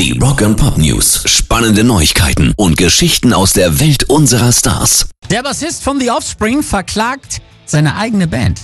Die Rock and Pop News. Spannende Neuigkeiten und Geschichten aus der Welt unserer Stars. Der Bassist von The Offspring verklagt seine eigene Band.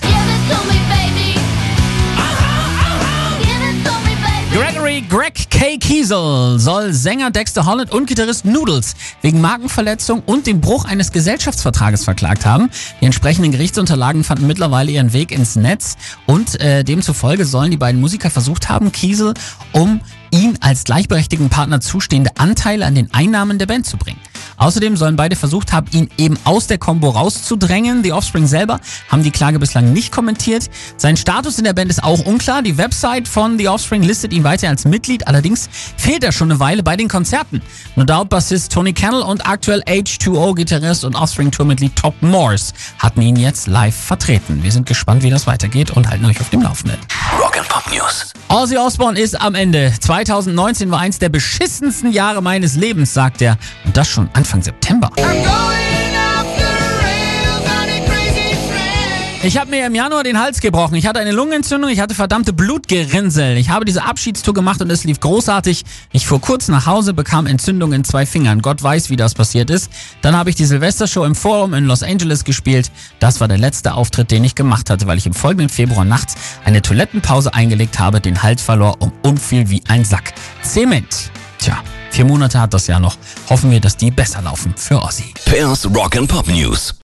Gregory Greg K. Kiesel soll Sänger Dexter Holland und Gitarrist Noodles wegen Markenverletzung und dem Bruch eines Gesellschaftsvertrages verklagt haben. Die entsprechenden Gerichtsunterlagen fanden mittlerweile ihren Weg ins Netz und äh, demzufolge sollen die beiden Musiker versucht haben, Kiesel um ihn als gleichberechtigten Partner zustehende Anteile an den Einnahmen der Band zu bringen. Außerdem sollen beide versucht haben, ihn eben aus der Combo rauszudrängen. Die Offspring selber haben die Klage bislang nicht kommentiert. Sein Status in der Band ist auch unklar. Die Website von The Offspring listet ihn weiter als Mitglied. Allerdings fehlt er schon eine Weile bei den Konzerten. No Doubt Bassist Tony Cannell und aktuell H2O-Gitarrist und Offspring-Tourmitglied Top Morse hatten ihn jetzt live vertreten. Wir sind gespannt, wie das weitergeht und halten euch auf dem Laufenden. Rock and Pop News. Ozzy Osbourne ist am Ende. 2019 war eins der beschissensten Jahre meines Lebens, sagt er. Und das schon Anfang September. Ich habe mir im Januar den Hals gebrochen. Ich hatte eine Lungenentzündung, ich hatte verdammte Blutgerinnsel. Ich habe diese Abschiedstour gemacht und es lief großartig. Ich fuhr kurz nach Hause, bekam Entzündung in zwei Fingern. Gott weiß, wie das passiert ist. Dann habe ich die Silvestershow im Forum in Los Angeles gespielt. Das war der letzte Auftritt, den ich gemacht hatte, weil ich im folgenden Februar nachts eine Toilettenpause eingelegt habe, den Hals verlor und umfiel wie ein Sack. Zement. Tja, vier Monate hat das Jahr noch. Hoffen wir, dass die besser laufen für Ozzy. Pairs Rock and Pop News.